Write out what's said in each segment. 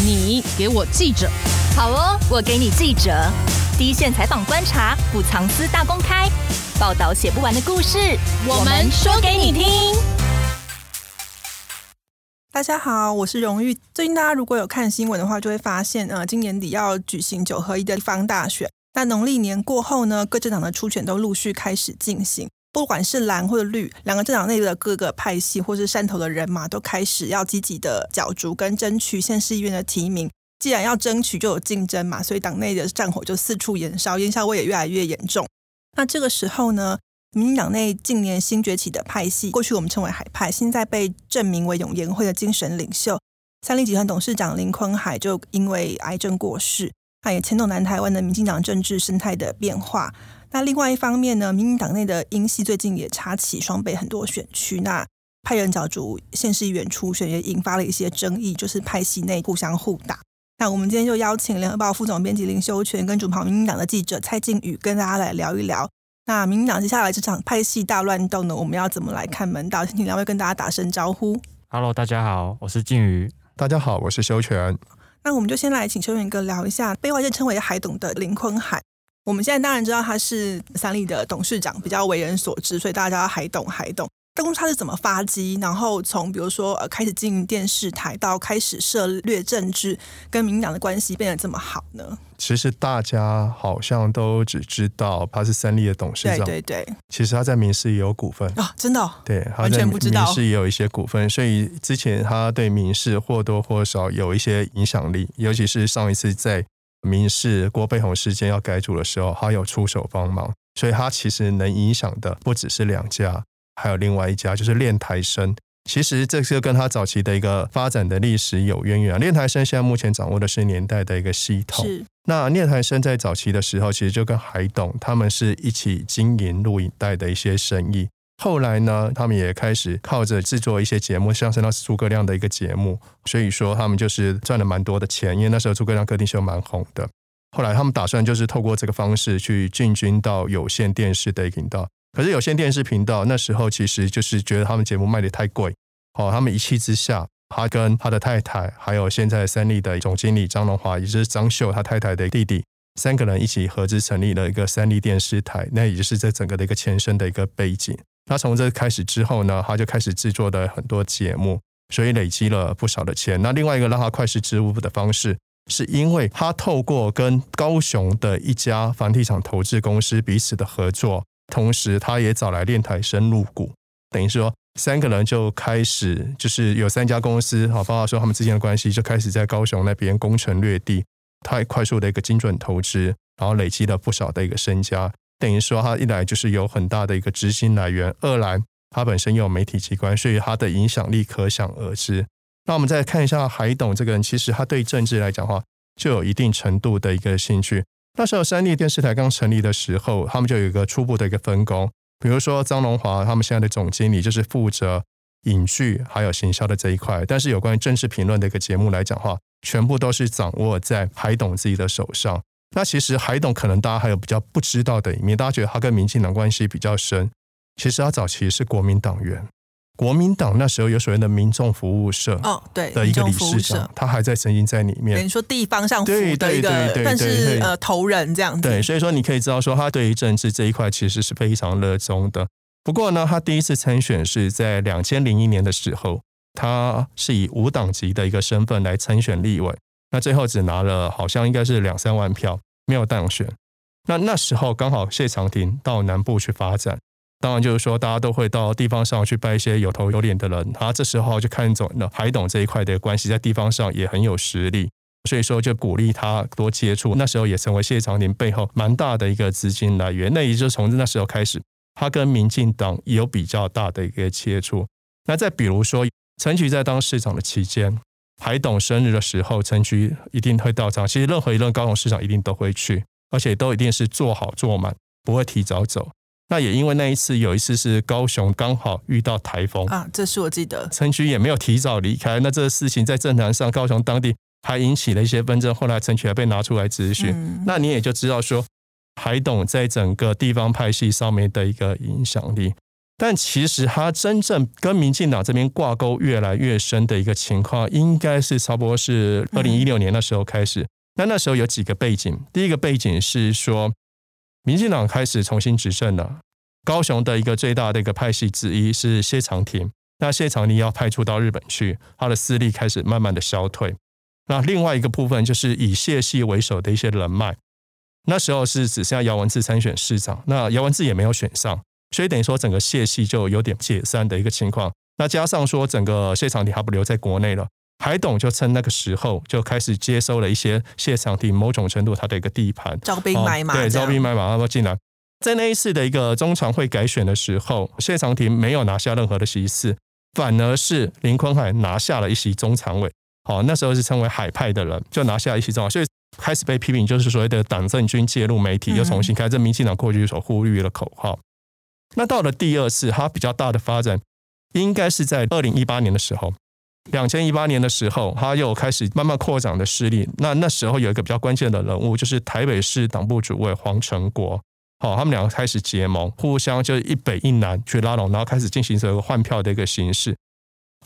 你给我记者，好哦，我给你记者，第一线采访观察，不藏私大公开，报道写不完的故事，我们说给你听。大家好，我是荣誉。最近大家如果有看新闻的话，就会发现，呃，今年底要举行九合一的地方大选。那农历年过后呢，各政党的初选都陆续开始进行。不管是蓝或者绿，两个政党内的各个派系或是山头的人马，都开始要积极的角逐跟争取县市议员的提名。既然要争取，就有竞争嘛，所以党内的战火就四处延烧，烟硝味也越来越严重。那这个时候呢，民进党内近年新崛起的派系，过去我们称为海派，现在被证明为永延会的精神领袖三立集团董事长林坤海，就因为癌症过世，他也牵动南台湾的民进党政治生态的变化。那另外一方面呢，民进党内的英系最近也插起双北很多选区，那派人角逐县市议员初选，也引发了一些争议，就是派系内互相互打。那我们今天就邀请联合报副总编辑林修全跟主跑民进党的记者蔡靖宇跟大家来聊一聊。那民进党接下来这场派系大乱斗呢，我们要怎么来看门道？请两位跟大家打声招呼。Hello，大家好，我是靖宇。大家好，我是修全。那我们就先来请修全哥聊一下被外界称为海董的林坤海。我们现在当然知道他是三立的董事长，比较为人所知，所以大家叫他海董。海董，当初他是怎么发迹？然后从比如说呃开始经营电视台，到开始涉略政治，跟民进党的关系变得这么好呢？其实大家好像都只知道他是三立的董事长，对对对。其实他在民视也有股份啊，真的、哦？对，完全不知道。民视也有一些股份，所以之前他对民视或多或少有一些影响力，尤其是上一次在。民事郭背红事件要改组的时候，他有出手帮忙，所以他其实能影响的不只是两家，还有另外一家就是练台生。其实这是跟他早期的一个发展的历史有渊源。练台生现在目前掌握的是年代的一个系统。是。那练台生在早期的时候，其实就跟海董他们是一起经营录影带的一些生意。后来呢，他们也开始靠着制作一些节目，像是那是诸葛亮的一个节目，所以说他们就是赚了蛮多的钱。因为那时候诸葛亮歌厅秀蛮红的。后来他们打算就是透过这个方式去进军到有线电视的频道。可是有线电视频道那时候其实就是觉得他们节目卖的太贵，哦，他们一气之下，他跟他的太太，还有现在三立的总经理张荣华，也就是张秀他太太的弟弟，三个人一起合资成立了一个三立电视台，那也就是这整个的一个前身的一个背景。那从这开始之后呢，他就开始制作的很多节目，所以累积了不少的钱。那另外一个让他快速致富的方式，是因为他透过跟高雄的一家房地产投资公司彼此的合作，同时他也找来练台生入股，等于说三个人就开始就是有三家公司，好，包括说他们之间的关系就开始在高雄那边攻城略地，太快速的一个精准投资，然后累积了不少的一个身家。等于说，他一来就是有很大的一个资金来源，二来他本身有媒体机关，所以他的影响力可想而知。那我们再看一下海董这个人，其实他对政治来讲的话，就有一定程度的一个兴趣。那时候三立电视台刚成立的时候，他们就有一个初步的一个分工，比如说张荣华他们现在的总经理就是负责影剧还有行销的这一块，但是有关于政治评论的一个节目来讲的话，全部都是掌握在海董自己的手上。那其实海董可能大家还有比较不知道的一面，大家觉得他跟民进党关系比较深，其实他早期是国民党员，国民党那时候有所谓的民众服务社哦，对的一个理事长，他还在曾经在里面，等于说地方上对对对对，但是呃头人这样子，对，所以说你可以知道说他对于政治这一块其实是非常热衷的。不过呢，他第一次参选是在两千零一年的时候，他是以无党籍的一个身份来参选立委。那最后只拿了好像应该是两三万票，没有当选。那那时候刚好谢长廷到南部去发展，当然就是说大家都会到地方上去拜一些有头有脸的人。他这时候就看中了海董这一块的关系，在地方上也很有实力，所以说就鼓励他多接触。那时候也成为谢长廷背后蛮大的一个资金来源。那也就从那时候开始，他跟民进党有比较大的一个接触。那再比如说陈菊在当市长的期间。海董生日的时候，陈菊一定会到场。其实任何一任高雄市长一定都会去，而且都一定是做好坐满，不会提早走。那也因为那一次，有一次是高雄刚好遇到台风啊，这是我记得。陈菊也没有提早离开。那这个事情在政坛上，高雄当地还引起了一些纷争。后来陈菊还被拿出来咨询。嗯、那你也就知道说，海董在整个地方派系上面的一个影响力。但其实他真正跟民进党这边挂钩越来越深的一个情况，应该是差不多是二零一六年那时候开始。那、嗯、那时候有几个背景，第一个背景是说，民进党开始重新执政了，高雄的一个最大的一个派系之一是谢长廷。那谢长廷要派出到日本去，他的势力开始慢慢的消退。那另外一个部分就是以谢系为首的一些人脉，那时候是只剩下姚文智参选市长，那姚文智也没有选上，所以等于说整个谢系就有点解散的一个情况。那加上说整个谢长廷还不留在国内了，海董就趁那个时候就开始接收了一些谢长廷某种程度他的一个地盘，招兵买马，对，招兵买马，他说进来。在那一次的一个中常会改选的时候，谢长廷没有拿下任何的席次。反而是林坤海拿下了一席中常委，好，那时候是称为海派的人，就拿下一席中常委，所以开始被批评，就是所谓的党政军介入媒体，又重新开这民进党过去所呼吁的口号。那到了第二次，它比较大的发展，应该是在二零一八年的时候，两千一八年的时候，它又开始慢慢扩展的势力。那那时候有一个比较关键的人物，就是台北市党部主委黄成国。好，他们两个开始结盟，互相就是一北一南去拉拢，然后开始进行这个换票的一个形式。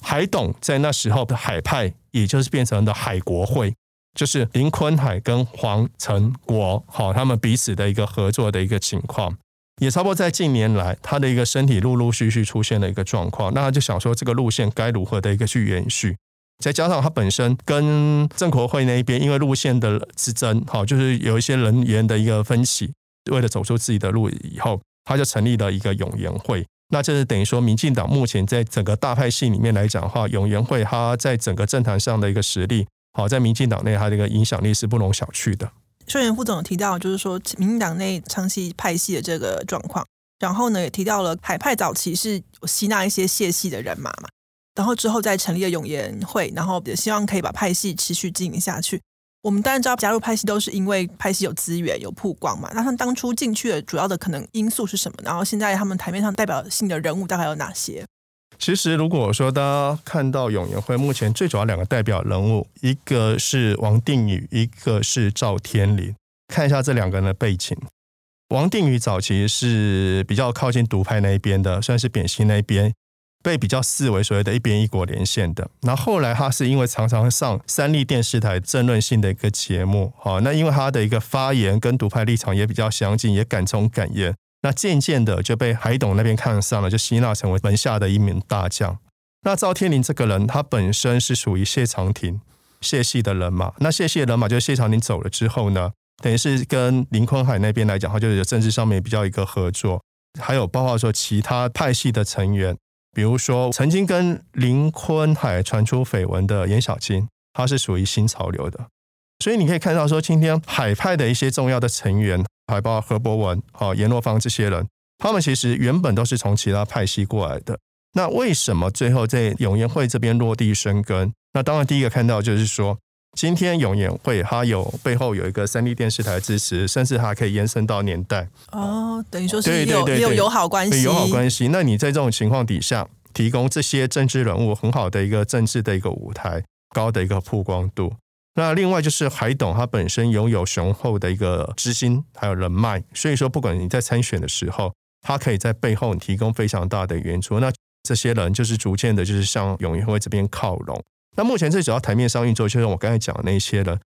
海董在那时候的海派，也就是变成了海国会，就是林坤海跟黄成国，好，他们彼此的一个合作的一个情况，也差不多在近年来，他的一个身体陆陆续续出现了一个状况，那他就想说这个路线该如何的一个去延续，再加上他本身跟郑国会那一边，因为路线的之争，好，就是有一些人员的一个分歧。为了走出自己的路以后，他就成立了一个永延会。那这是等于说，民进党目前在整个大派系里面来讲的话，永延会他在整个政坛上的一个实力，好，在民进党内它的一个影响力是不容小觑的。秀妍副总有提到，就是说民进党内长期派系的这个状况，然后呢也提到了海派早期是吸纳一些谢系的人马嘛，然后之后再成立了永延会，然后也希望可以把派系持续经营下去。我们当然知道，加入派系都是因为派系有资源、有曝光嘛。那他们当初进去的主要的可能因素是什么？然后现在他们台面上代表性的人物大概有哪些？其实，如果说大家看到永延会目前最主要两个代表人物，一个是王定宇，一个是赵天麟。看一下这两个人的背景。王定宇早期是比较靠近独派那一边的，算是扁心那一边。被比较视为所谓的一边一国连线的，那后来他是因为常常上三立电视台政论性的一个节目，好，那因为他的一个发言跟独派立场也比较相近，也敢冲敢言，那渐渐的就被海董那边看上了，就吸纳成为门下的一名大将。那赵天麟这个人，他本身是属于谢长廷谢系的人马，那谢系的人马就是谢长廷走了之后呢，等于是跟林坤海那边来讲，他就是政治上面比较一个合作，还有包括说其他派系的成员。比如说，曾经跟林坤海传出绯闻的颜小金，他是属于新潮流的，所以你可以看到说，今天海派的一些重要的成员，还包括何博文、好阎若芳这些人，他们其实原本都是从其他派系过来的。那为什么最后在永延会这边落地生根？那当然，第一个看到就是说，今天永延会它有背后有一个三立电视台支持，甚至还可以延伸到年代哦，等于说是有有友好关系，友好关系。那你在这种情况底下，提供这些政治人物很好的一个政治的一个舞台，高的一个曝光度。那另外就是海董，他本身拥有雄厚的一个资金还有人脉，所以说不管你在参选的时候，他可以在背后提供非常大的援助。那这些人就是逐渐的，就是向永延会这边靠拢。那目前最主要台面上运作，就是我刚才讲的那些人。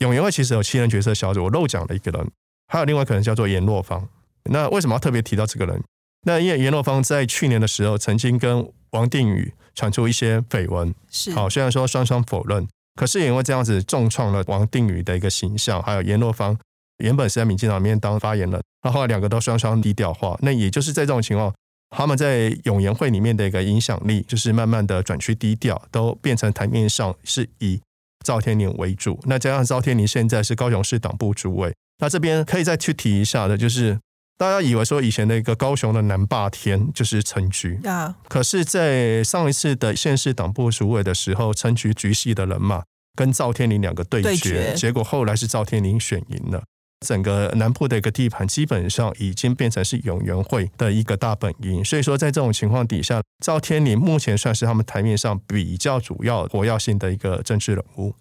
永延会其实有七人角色小组，我漏讲了一个人，还有另外可能叫做颜若芳。那为什么要特别提到这个人？那因为颜若芳在去年的时候曾经跟王定宇传出一些绯闻，是好，虽然说双双否认，可是也因为这样子重创了王定宇的一个形象，还有颜若芳原本是在民进党里面当发言人，那后两个都双双低调化，那也就是在这种情况。他们在永延会里面的一个影响力，就是慢慢的转趋低调，都变成台面上是以赵天麟为主。那加上赵天麟现在是高雄市党部主委，那这边可以再去提一下的，就是大家以为说以前的一个高雄的南霸天就是陈菊啊，可是，在上一次的县市党部主委的时候，陈菊局系的人马跟赵天麟两个对决，对决，结果后来是赵天麟选赢了。整个南部的一个地盘基本上已经变成是永延会的一个大本营，所以说在这种情况底下，赵天麟目前算是他们台面上比较主要活跃性的一个政治人物。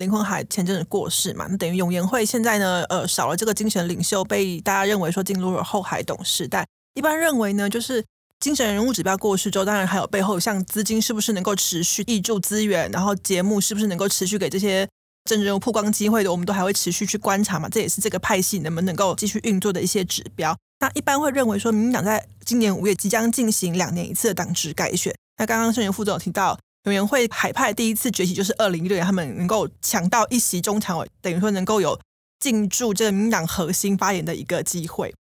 林坤海前阵子过世嘛，那等于永延会现在呢，呃，少了这个精神领袖，被大家认为说进入了后海董时代。一般认为呢，就是精神人物指标过世之后，当然还有背后像资金是不是能够持续挹注资源，然后节目是不是能够持续给这些政治人物曝光机会的，我们都还会持续去观察嘛。这也是这个派系能不能够继续运作的一些指标。那一般会认为说，民进党在今年五月即将进行两年一次的党职改选。那刚刚胜元副总提到，永延会海派第一次崛起就是二零一六年，他们能够抢到一席中常委，等于说能够有进驻这个民党核心发言的一个机会。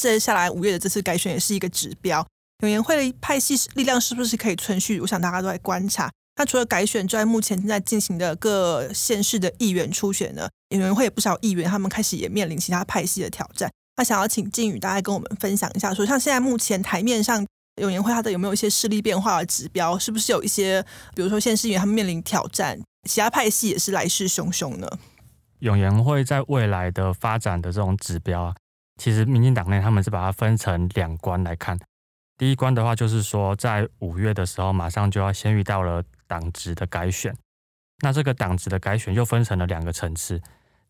接下来五月的这次改选也是一个指标。永延会的派系力量是不是可以存续？我想大家都在观察。那除了改选之外，目前正在进行的各县市的议员初选呢，永延会有不少议员，他们开始也面临其他派系的挑战。那想要请晋宇大概跟我们分享一下，说像现在目前台面上永延会它的有没有一些势力变化的指标？是不是有一些，比如说县市议员他们面临挑战，其他派系也是来势汹汹呢？永延会在未来的发展的这种指标啊，其实民进党内他们是把它分成两关来看。第一关的话，就是说在五月的时候，马上就要先遇到了党职的改选。那这个党职的改选又分成了两个层次。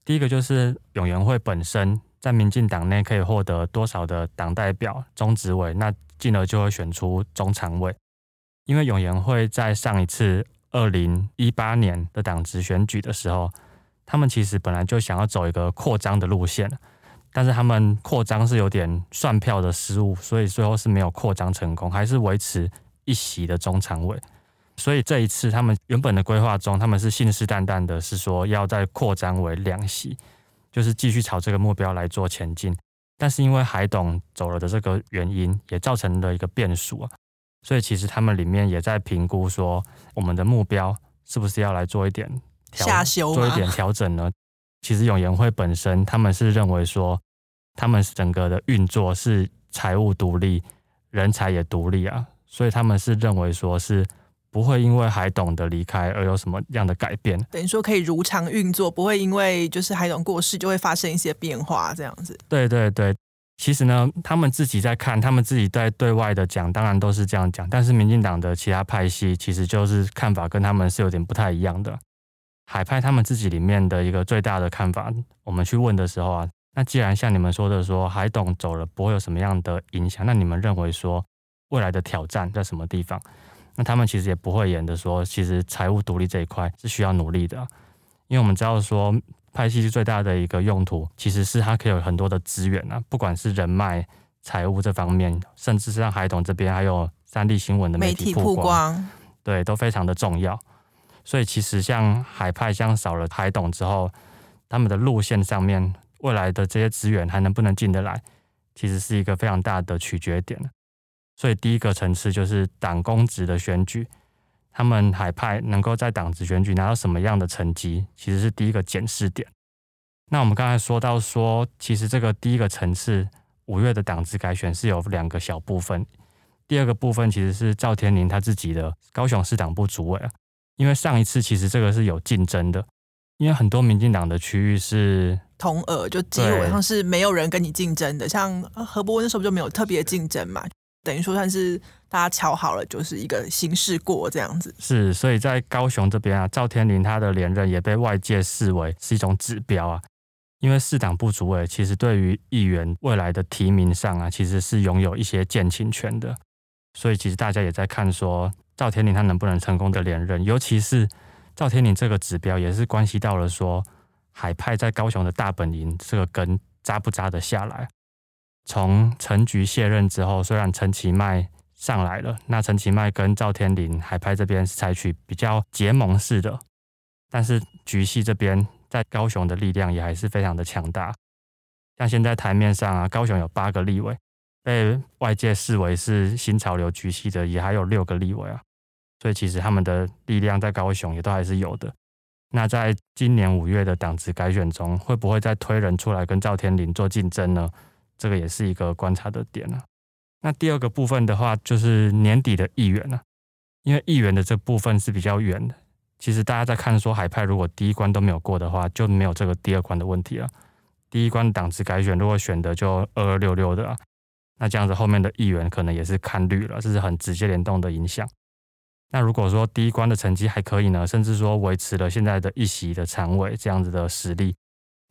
第一个就是永延会本身在民进党内可以获得多少的党代表、中执委，那进而就会选出中常委。因为永延会在上一次二零一八年的党职选举的时候，他们其实本来就想要走一个扩张的路线。但是他们扩张是有点算票的失误，所以最后是没有扩张成功，还是维持一席的中常委。所以这一次他们原本的规划中，他们是信誓旦旦的是说要再扩张为两席，就是继续朝这个目标来做前进。但是因为海董走了的这个原因，也造成了一个变数啊。所以其实他们里面也在评估说，我们的目标是不是要来做一点调下修，做一点调整呢？其实永延会本身，他们是认为说，他们整个的运作是财务独立，人才也独立啊，所以他们是认为说是不会因为海董的离开而有什么样的改变，等于说可以如常运作，不会因为就是海董过世就会发生一些变化这样子。对对对，其实呢，他们自己在看，他们自己在对外的讲，当然都是这样讲，但是民进党的其他派系其实就是看法跟他们是有点不太一样的。海派他们自己里面的一个最大的看法，我们去问的时候啊，那既然像你们说的说海董走了不会有什么样的影响，那你们认为说未来的挑战在什么地方？那他们其实也不会演的说，其实财务独立这一块是需要努力的，因为我们知道说派系最大的一个用途其实是它可以有很多的资源啊，不管是人脉、财务这方面，甚至是像海董这边还有三立新闻的媒体曝光，曝光对，都非常的重要。所以其实像海派，像少了海董之后，他们的路线上面未来的这些资源还能不能进得来，其实是一个非常大的取决点。所以第一个层次就是党公职的选举，他们海派能够在党职选举拿到什么样的成绩，其实是第一个检视点。那我们刚才说到说，其实这个第一个层次五月的党职改选是有两个小部分，第二个部分其实是赵天麟他自己的高雄市党部主委啊。因为上一次其实这个是有竞争的，因为很多民进党的区域是同额，就基本上是没有人跟你竞争的。像何伯文那时候就没有特别竞争嘛，等于说算是大家瞧好了，就是一个形式过这样子。是，所以在高雄这边啊，赵天麟他的连任也被外界视为是一种指标啊。因为市党部主委其实对于议员未来的提名上啊，其实是拥有一些建请权的，所以其实大家也在看说。赵天麟他能不能成功的连任？尤其是赵天麟这个指标，也是关系到了说海派在高雄的大本营这个根扎不扎得下来。从陈菊卸任之后，虽然陈其迈上来了，那陈其迈跟赵天麟海派这边是采取比较结盟式的，但是菊系这边在高雄的力量也还是非常的强大。像现在台面上啊，高雄有八个立委。被外界视为是新潮流局系的，也还有六个立委啊，所以其实他们的力量在高雄也都还是有的。那在今年五月的党职改选中，会不会再推人出来跟赵天麟做竞争呢？这个也是一个观察的点啊。那第二个部分的话，就是年底的议员了，因为议员的这部分是比较远的。其实大家在看说海派如果第一关都没有过的话，就没有这个第二关的问题了。第一关党职改选如果选的就二二六六的啊。那这样子，后面的议员可能也是看绿了，这是很直接联动的影响。那如果说第一关的成绩还可以呢，甚至说维持了现在的一席的常委这样子的实力，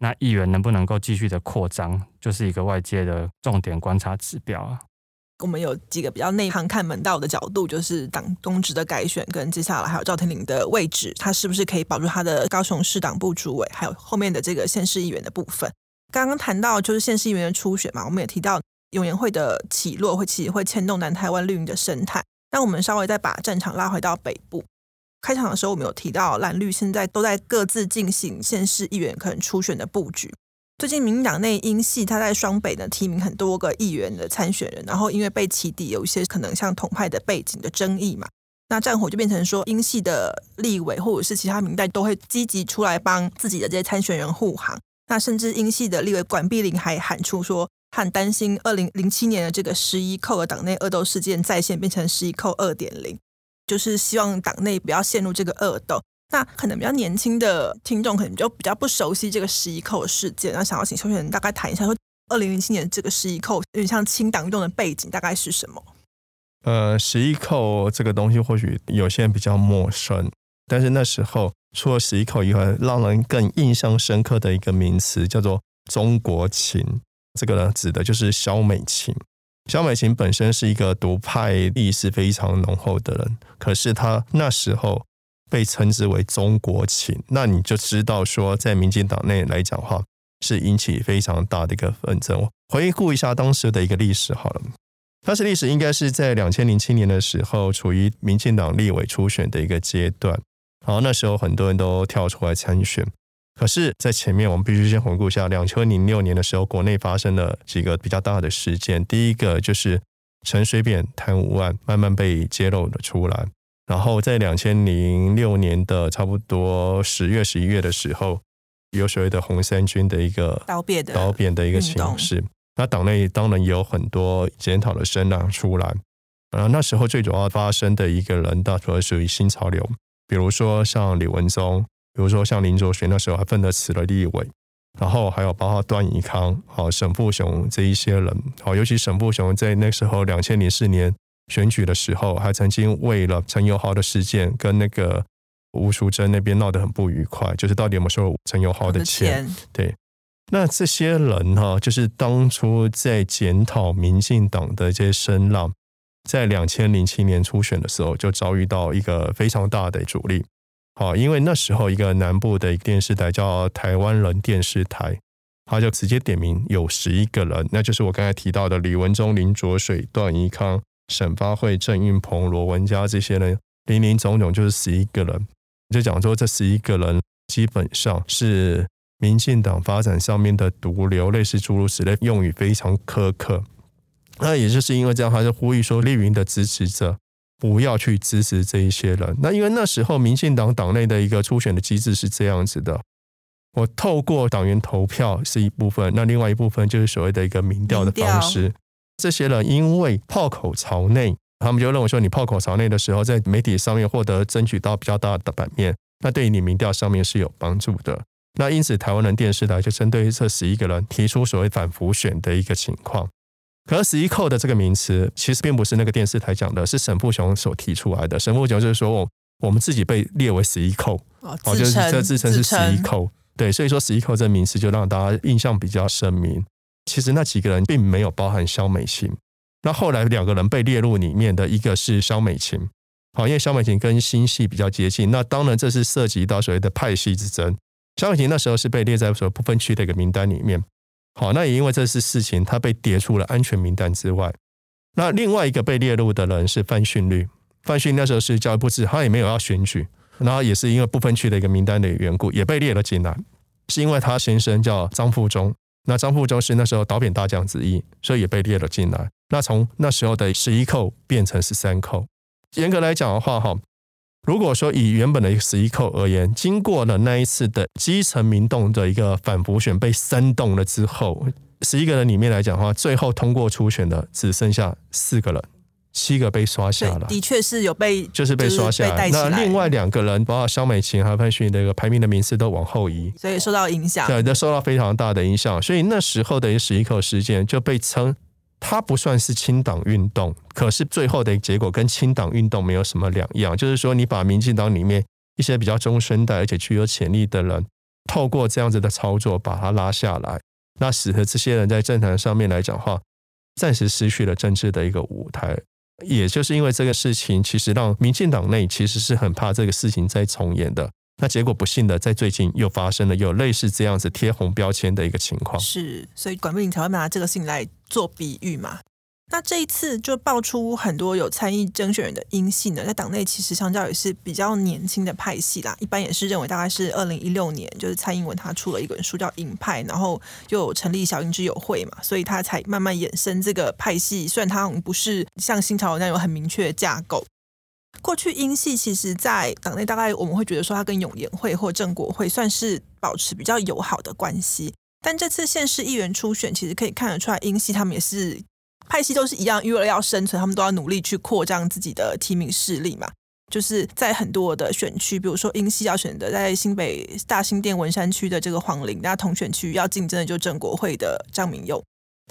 那议员能不能够继续的扩张，就是一个外界的重点观察指标啊。我们有几个比较内行看门道的角度，就是党公职的改选，跟接下来还有赵天麟的位置，他是不是可以保住他的高雄市党部主委，还有后面的这个县市议员的部分。刚刚谈到就是县市议员的初选嘛，我们也提到永联会的起落会其实会牵动南台湾绿营的生态。那我们稍微再把战场拉回到北部，开场的时候我们有提到蓝绿现在都在各自进行县市议员可能初选的布局。最近民党内英系他在双北呢提名很多个议员的参选人，然后因为被起底，有一些可能像统派的背景的争议嘛，那战火就变成说英系的立委或者是其他民代都会积极出来帮自己的这些参选人护航。那甚至英系的立委管碧玲还喊出说，很担心二零零七年的这个十一扣的党内恶斗事件再现，变成十一扣二点零，就是希望党内不要陷入这个恶斗。那可能比较年轻的听众可能就比较不熟悉这个十一扣事件，那想要请秀瑄大概谈一下，说二零零七年这个十一扣有点像清党运动的背景大概是什么？呃，十一扣这个东西或许有些人比较陌生，但是那时候。除了十一扣以外，让人更印象深刻的一个名词叫做“中国情”。这个呢，指的就是萧美琴。萧美琴本身是一个独派意识非常浓厚的人，可是她那时候被称之为“中国情”，那你就知道说，在民进党内来讲话，是引起非常大的一个纷争。回顾一下当时的一个历史好了，当时历史应该是在两千零七年的时候，处于民进党立委初选的一个阶段。然后那时候很多人都跳出来参选，可是，在前面我们必须先回顾一下，两千零六年的时候，国内发生了几个比较大的事件。第一个就是陈水扁贪污案慢慢被揭露了出来，然后在两千零六年的差不多十月、十一月的时候，有所谓的红三军的一个倒扁的倒扁的一个形式。那党内当然也有很多检讨的声浪出来。然后那时候最主要发生的一个人，大多属于新潮流。比如说像李文忠，比如说像林卓瑄，那时候还分得辞了立委，然后还有包括段宜康、好沈富雄这一些人，好，尤其沈富雄在那时候两千零四年选举的时候，还曾经为了陈友豪的事件跟那个吴淑珍那边闹得很不愉快，就是到底有没有收陈友豪的钱？的钱对，那这些人哈，就是当初在检讨民进党的这些声浪。在两千零七年初选的时候，就遭遇到一个非常大的阻力。哦，因为那时候一个南部的一个电视台叫台湾人电视台，他就直接点名有十一个人，那就是我刚才提到的李文忠、林卓水、段宜康、沈发慧、郑运鹏、罗文佳这些人，林林总总就是十一个人。就讲说这十一个人基本上是民进党发展上面的毒瘤，类似诸如此类，用语非常苛刻。那也就是因为这样，他就呼吁说，绿云的支持者不要去支持这一些人。那因为那时候民进党党内的一个初选的机制是这样子的：我透过党员投票是一部分，那另外一部分就是所谓的一个民调的方式。这些人因为炮口朝内，他们就认为说，你炮口朝内的时候，在媒体上面获得争取到比较大的版面，那对于你民调上面是有帮助的。那因此，台湾人电视台就针对这十一个人提出所谓反浮选的一个情况。可是十一扣的这个名词，其实并不是那个电视台讲的，是沈富雄所提出来的。沈富雄就是说，我我们自己被列为十一扣，哦，就是这自称是十一扣，对，所以说十一扣这个名词就让大家印象比较深明。其实那几个人并没有包含肖美琴。那后来两个人被列入里面的一个是肖美琴，好，因为肖美琴跟新系比较接近，那当然这是涉及到所谓的派系之争。肖美琴那时候是被列在所谓不分区的一个名单里面。好，那也因为这次事情，他被跌出了安全名单之外。那另外一个被列入的人是范训律，范训那时候是教育部次，他也没有要选举，然后也是因为不分区的一个名单的缘故，也被列了进来。是因为他先生叫张富忠，那张富忠是那时候倒扁大将之一，所以也被列了进来。那从那时候的十一扣变成十三扣，严格来讲的话，哈。如果说以原本的十一扣而言，经过了那一次的基层民动的一个反辅选被煽动了之后，十一个人里面来讲的话，最后通过初选的只剩下四个人，七个被刷下了。的确是有被，就是被刷下来。那另外两个人，包括萧美琴和范训的一个排名的名次都往后移，所以受到影响。对，都受到非常大的影响。所以那时候的十一扣事件就被称。它不算是清党运动，可是最后的结果跟清党运动没有什么两样。就是说，你把民进党里面一些比较中生代而且具有潜力的人，透过这样子的操作把他拉下来，那使得这些人在政坛上面来讲话，暂时失去了政治的一个舞台。也就是因为这个事情，其实让民进党内其实是很怕这个事情再重演的。那结果不幸的，在最近又发生了有类似这样子贴红标签的一个情况。是，所以管碧玲才会拿这个事情来做比喻嘛。那这一次就爆出很多有参议征选人的英系呢，在党内其实相较也是比较年轻的派系啦，一般也是认为大概是二零一六年，就是蔡英文他出了一本书叫《鹰派》，然后又有成立小英之友会嘛，所以他才慢慢衍生这个派系。虽然他不是像新潮那样有很明确的架构，过去英系其实，在党内大概我们会觉得说，他跟永延会或正国会算是保持比较友好的关系，但这次县市议员初选，其实可以看得出来，英系他们也是。派系都是一样，因为要生存，他们都要努力去扩张自己的提名势力嘛。就是在很多的选区，比如说英系要选的，在新北大新店文山区的这个黄陵，那同选区要竞争的就正国会的张明佑。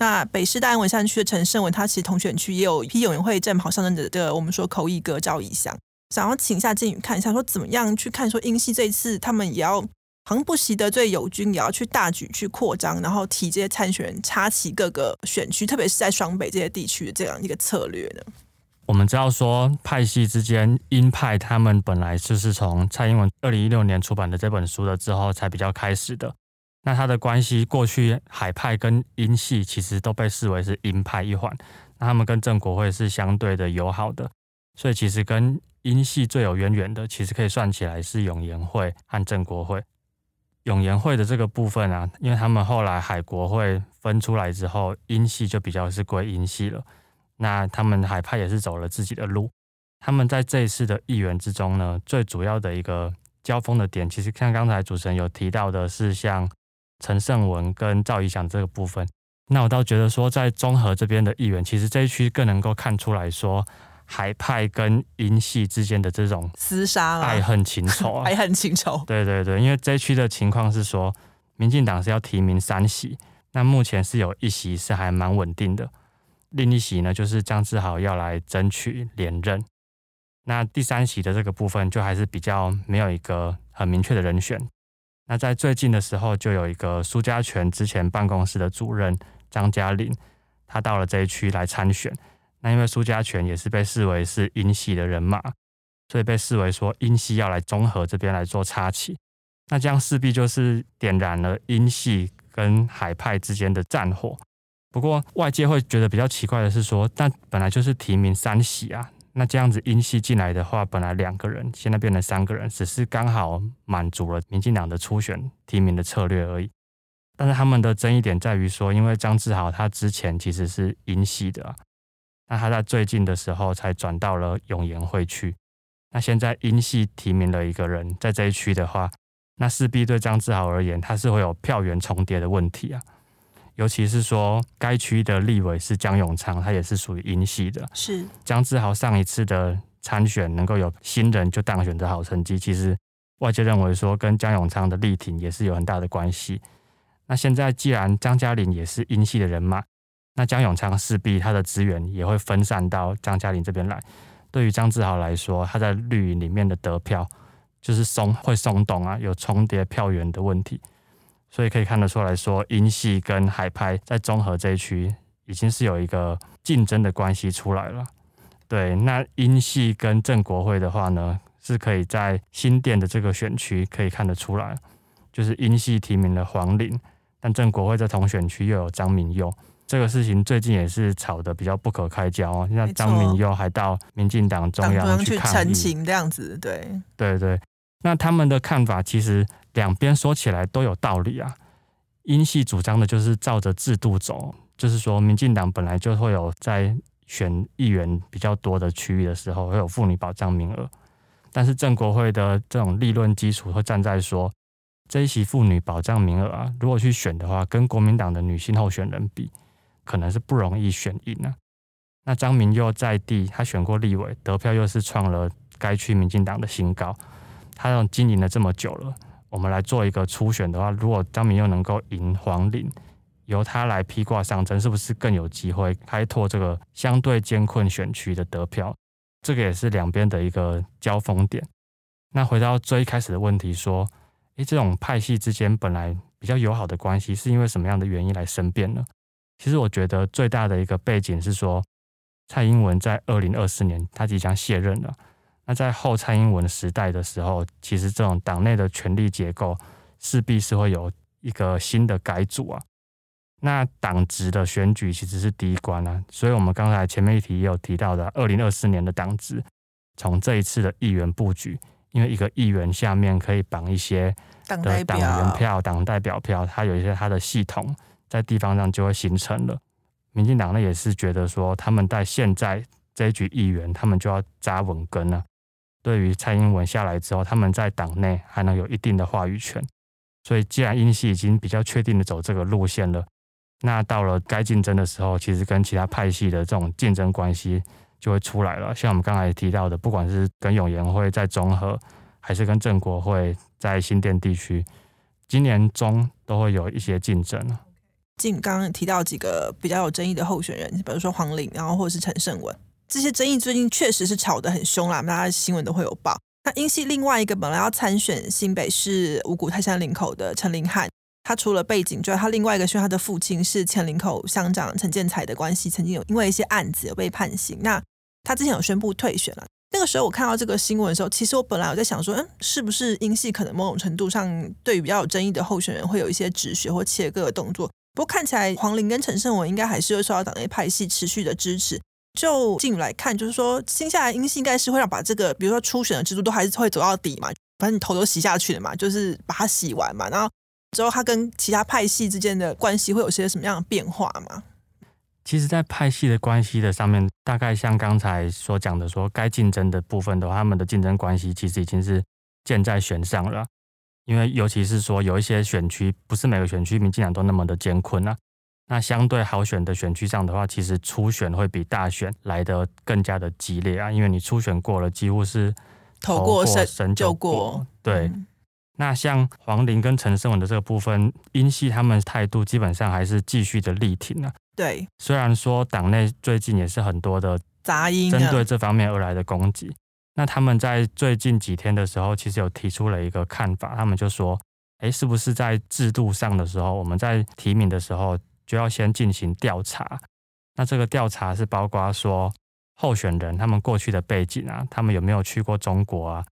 那北市大安文山区的陈胜文，他其实同选区也有一批永延会正跑上任的的我们说口译哥赵怡翔。想要请一下靖宇看一下，说怎么样去看说英系这一次他们也要。好像不惜得罪友军，也要去大举去扩张，然后提这些参选人插旗各个选区，特别是在双北这些地区的这样一个策略呢。我们知道说派系之间，鹰派他们本来就是从蔡英文二零一六年出版的这本书了之后才比较开始的。那他的关系，过去海派跟英系其实都被视为是英派一环，那他们跟正国会是相对的友好的，所以其实跟英系最有渊源的，其实可以算起来是永延会和正国会。永延会的这个部分啊，因为他们后来海国会分出来之后，英系就比较是归英系了。那他们海派也是走了自己的路。他们在这一次的议员之中呢，最主要的一个交锋的点，其实像刚才主持人有提到的是，像陈胜文跟赵怡翔这个部分。那我倒觉得说，在中和这边的议员，其实这一区更能够看出来说。海派跟英系之间的这种厮杀、爱恨情仇、爱恨情仇。对对对，因为这一区的情况是说，民进党是要提名三席，那目前是有一席是还蛮稳定的，另一席呢就是江志豪要来争取连任。那第三席的这个部分就还是比较没有一个很明确的人选。那在最近的时候，就有一个苏家全之前办公室的主任张嘉玲，他到了这一区来参选。那因为苏家全也是被视为是英系的人马，所以被视为说英系要来中和这边来做插旗，那这样势必就是点燃了英系跟海派之间的战火。不过外界会觉得比较奇怪的是说，那本来就是提名三席啊，那这样子英系进来的话，本来两个人，现在变成三个人，只是刚好满足了民进党的初选提名的策略而已。但是他们的争议点在于说，因为张志豪他之前其实是英系的。那他在最近的时候才转到了永延会去。那现在英系提名了一个人在这一区的话，那势必对张志豪而言，他是会有票源重叠的问题啊。尤其是说该区的立委是江永昌，他也是属于英系的。是江志豪上一次的参选能够有新人就当选的好成绩，其实外界认为说跟江永昌的力挺也是有很大的关系。那现在既然张嘉玲也是英系的人马。那江永昌势必他的资源也会分散到张嘉玲这边来。对于张志豪来说，他在绿营里面的得票就是松会松动啊，有重叠票源的问题。所以可以看得出来说，英系跟海派在中和这一区已经是有一个竞争的关系出来了。对，那英系跟郑国会的话呢，是可以在新店的这个选区可以看得出来，就是英系提名了黄玲，但郑国会在同选区又有张明佑。这个事情最近也是吵得比较不可开交哦。那张明佑还到民进党中央去陈情这样子，对对对。那他们的看法其实两边说起来都有道理啊。英系主张的就是照着制度走，就是说民进党本来就会有在选议员比较多的区域的时候会有妇女保障名额，但是郑国会的这种立论基础会站在说这一席妇女保障名额啊，如果去选的话，跟国民党的女性候选人比。可能是不容易选赢呢。那张明又在地，他选过立委，得票又是创了该区民进党的新高。他这种经营了这么久了，我们来做一个初选的话，如果张明佑能够赢黄玲，由他来披挂上阵，是不是更有机会开拓这个相对艰困选区的得票？这个也是两边的一个交锋点。那回到最一开始的问题，说，诶，这种派系之间本来比较友好的关系，是因为什么样的原因来生变呢？其实我觉得最大的一个背景是说，蔡英文在二零二四年他即将卸任了。那在后蔡英文时代的时候，其实这种党内的权力结构势必是会有一个新的改组啊。那党职的选举其实是第一关啊，所以我们刚才前面一题也有提到的，二零二四年的党职，从这一次的议员布局，因为一个议员下面可以绑一些的党员票、党代表票，它有一些它的系统在地方上就会形成了。民进党呢也是觉得说，他们在现在这一局议员，他们就要扎稳根了。对于蔡英文下来之后，他们在党内还能有一定的话语权。所以，既然英系已经比较确定的走这个路线了。那到了该竞争的时候，其实跟其他派系的这种竞争关系就会出来了。像我们刚才提到的，不管是跟永延会在中和，还是跟郑国会在新店地区，今年中都会有一些竞争。进刚刚提到几个比较有争议的候选人，比如说黄玲，然后或者是陈胜文，这些争议最近确实是吵得很凶啦，大家新闻都会有报。那英系另外一个本来要参选新北市五股泰山林口的陈林汉。他除了背景之外，他另外一个是他的父亲是前林口乡长陈建才的关系，曾经有因为一些案子有被判刑。那他之前有宣布退选了。那个时候我看到这个新闻的时候，其实我本来我在想说，嗯，是不是英系可能某种程度上对于比较有争议的候选人会有一些止血或切割的动作？不过看起来黄玲跟陈胜文应该还是会受到党内派系持续的支持。就近来看，就是说接下来英系应该是会让把这个，比如说初选的制度都还是会走到底嘛，反正你头都洗下去了嘛，就是把它洗完嘛，然后。之后，他跟其他派系之间的关系会有些什么样的变化吗？其实，在派系的关系的上面，大概像刚才所讲的说，说该竞争的部分的话，他们的竞争关系其实已经是箭在弦上了。因为尤其是说，有一些选区不是每个选区民进党都那么的艰困啊。那相对好选的选区上的话，其实初选会比大选来得更加的激烈啊，因为你初选过了，几乎是投过身就过，对。嗯那像黄玲跟陈胜文的这个部分，英系他们态度基本上还是继续的力挺啊。对，虽然说党内最近也是很多的杂音，针对这方面而来的攻击。那他们在最近几天的时候，其实有提出了一个看法，他们就说：“哎，是不是在制度上的时候，我们在提名的时候就要先进行调查？那这个调查是包括说候选人他们过去的背景啊，他们有没有去过中国啊？”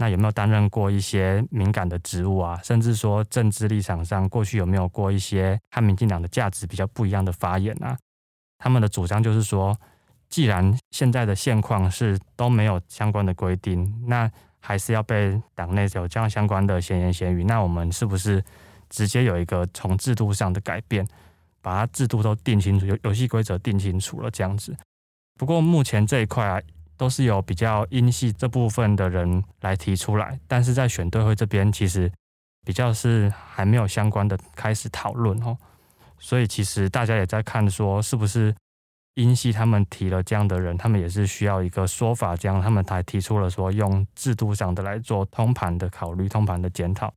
那有没有担任过一些敏感的职务啊？甚至说政治立场上，过去有没有过一些和民进党的价值比较不一样的发言啊？他们的主张就是说，既然现在的现况是都没有相关的规定，那还是要被党内有这样相关的闲言闲语，那我们是不是直接有一个从制度上的改变，把它制度都定清楚，游游戏规则定清楚了这样子？不过目前这一块啊。都是有比较英系这部分的人来提出来，但是在选队会这边其实比较是还没有相关的开始讨论哦，所以其实大家也在看说是不是英系他们提了这样的人，他们也是需要一个说法，这样他们才提出了说用制度上的来做通盘的考虑、通盘的检讨。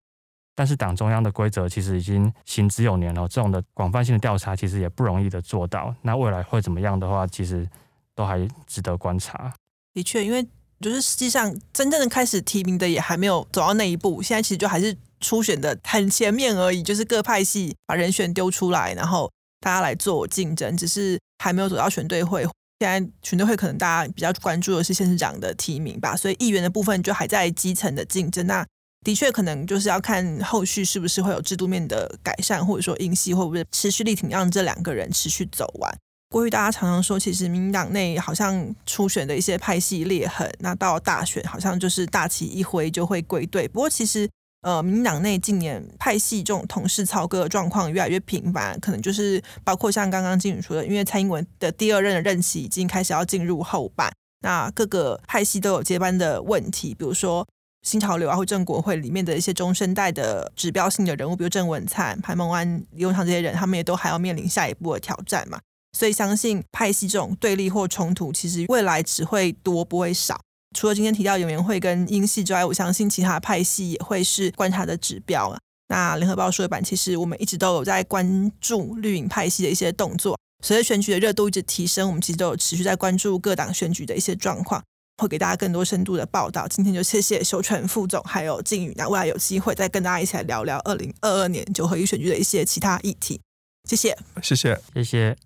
但是党中央的规则其实已经行之有年了，这种的广泛性的调查其实也不容易的做到。那未来会怎么样的话，其实都还值得观察。的确，因为就是实际上真正的开始提名的也还没有走到那一步，现在其实就还是初选的很前面而已，就是各派系把人选丢出来，然后大家来做竞争，只是还没有走到选对会。现在选队会可能大家比较关注的是县市长的提名吧，所以议员的部分就还在基层的竞争。那的确可能就是要看后续是不是会有制度面的改善，或者说英系会不会持续力挺让这两个人持续走完。过去大家常常说，其实民党内好像初选的一些派系裂痕，那到大选好像就是大旗一挥就会归队。不过其实，呃，民党内近年派系这种同事操戈的状况越来越频繁，可能就是包括像刚刚金宇说的，因为蔡英文的第二任的任期已经开始要进入后半，那各个派系都有接班的问题，比如说新潮流啊或正国会里面的一些中生代的指标性的人物，比如郑文灿、潘孟安、李永昌这些人，他们也都还要面临下一步的挑战嘛。所以相信派系这种对立或冲突，其实未来只会多不会少。除了今天提到永延会跟英系之外，我相信其他派系也会是观察的指标。那联合报数位版其实我们一直都有在关注绿营派系的一些动作。随着选举的热度一直提升，我们其实都有持续在关注各党选举的一些状况，会给大家更多深度的报道。今天就谢谢修全副总还有靖宇，那未来有机会再跟大家一起来聊聊二零二二年九合一选举的一些其他议题。谢谢，谢谢，谢谢。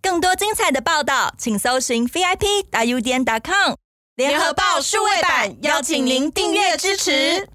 更多精彩的报道，请搜寻 VIP u 点 com 联合报数位版，邀请您订阅支持。